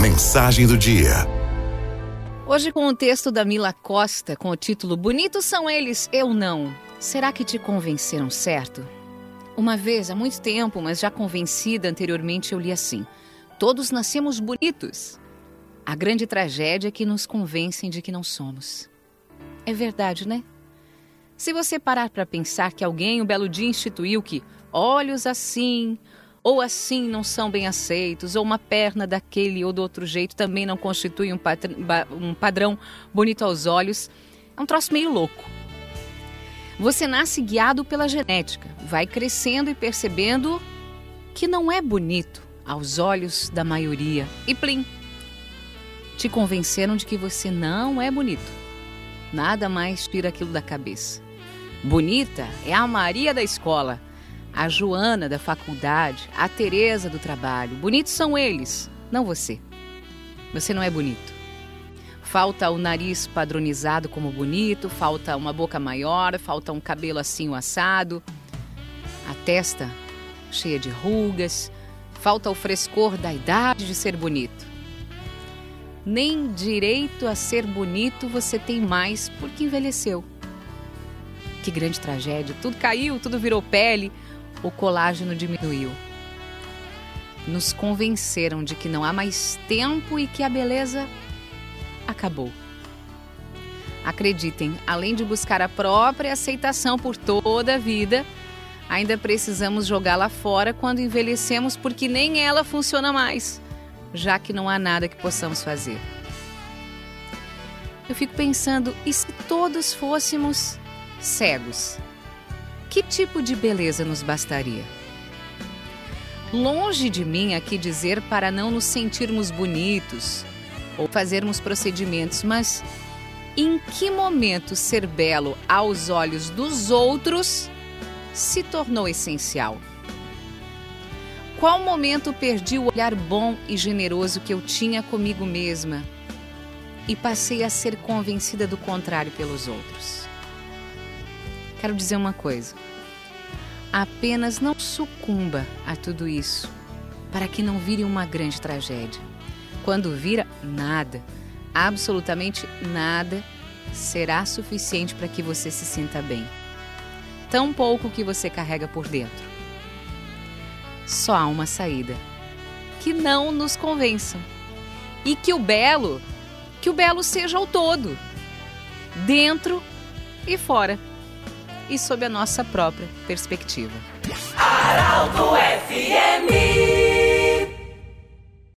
Mensagem do dia. Hoje com o texto da Mila Costa com o título Bonitos são eles, eu não. Será que te convenceram certo? Uma vez, há muito tempo, mas já convencida anteriormente, eu li assim: Todos nascemos bonitos. A grande tragédia é que nos convencem de que não somos. É verdade, né? Se você parar para pensar que alguém um belo dia instituiu que olhos assim, ou assim não são bem aceitos, ou uma perna daquele ou do outro jeito também não constitui um, um padrão bonito aos olhos. É um troço meio louco. Você nasce guiado pela genética, vai crescendo e percebendo que não é bonito aos olhos da maioria. E plim! Te convenceram de que você não é bonito. Nada mais tira aquilo da cabeça. Bonita é a Maria da escola a Joana da faculdade, a Teresa do trabalho. Bonitos são eles, não você. Você não é bonito. Falta o nariz padronizado como bonito, falta uma boca maior, falta um cabelo assim assado, a testa cheia de rugas, falta o frescor da idade de ser bonito. Nem direito a ser bonito você tem mais porque envelheceu. Que grande tragédia! Tudo caiu, tudo virou pele, o colágeno diminuiu. Nos convenceram de que não há mais tempo e que a beleza acabou. Acreditem, além de buscar a própria aceitação por toda a vida, ainda precisamos jogá-la fora quando envelhecemos, porque nem ela funciona mais, já que não há nada que possamos fazer. Eu fico pensando, e se todos fôssemos cegos? Que tipo de beleza nos bastaria? Longe de mim aqui dizer para não nos sentirmos bonitos ou fazermos procedimentos, mas em que momento ser belo aos olhos dos outros se tornou essencial? Qual momento perdi o olhar bom e generoso que eu tinha comigo mesma e passei a ser convencida do contrário pelos outros? Quero dizer uma coisa. Apenas não sucumba a tudo isso, para que não vire uma grande tragédia. Quando vira, nada, absolutamente nada, será suficiente para que você se sinta bem. Tão pouco que você carrega por dentro. Só há uma saída: que não nos convençam. E que o belo, que o belo seja o todo, dentro e fora e sob a nossa própria perspectiva. FMI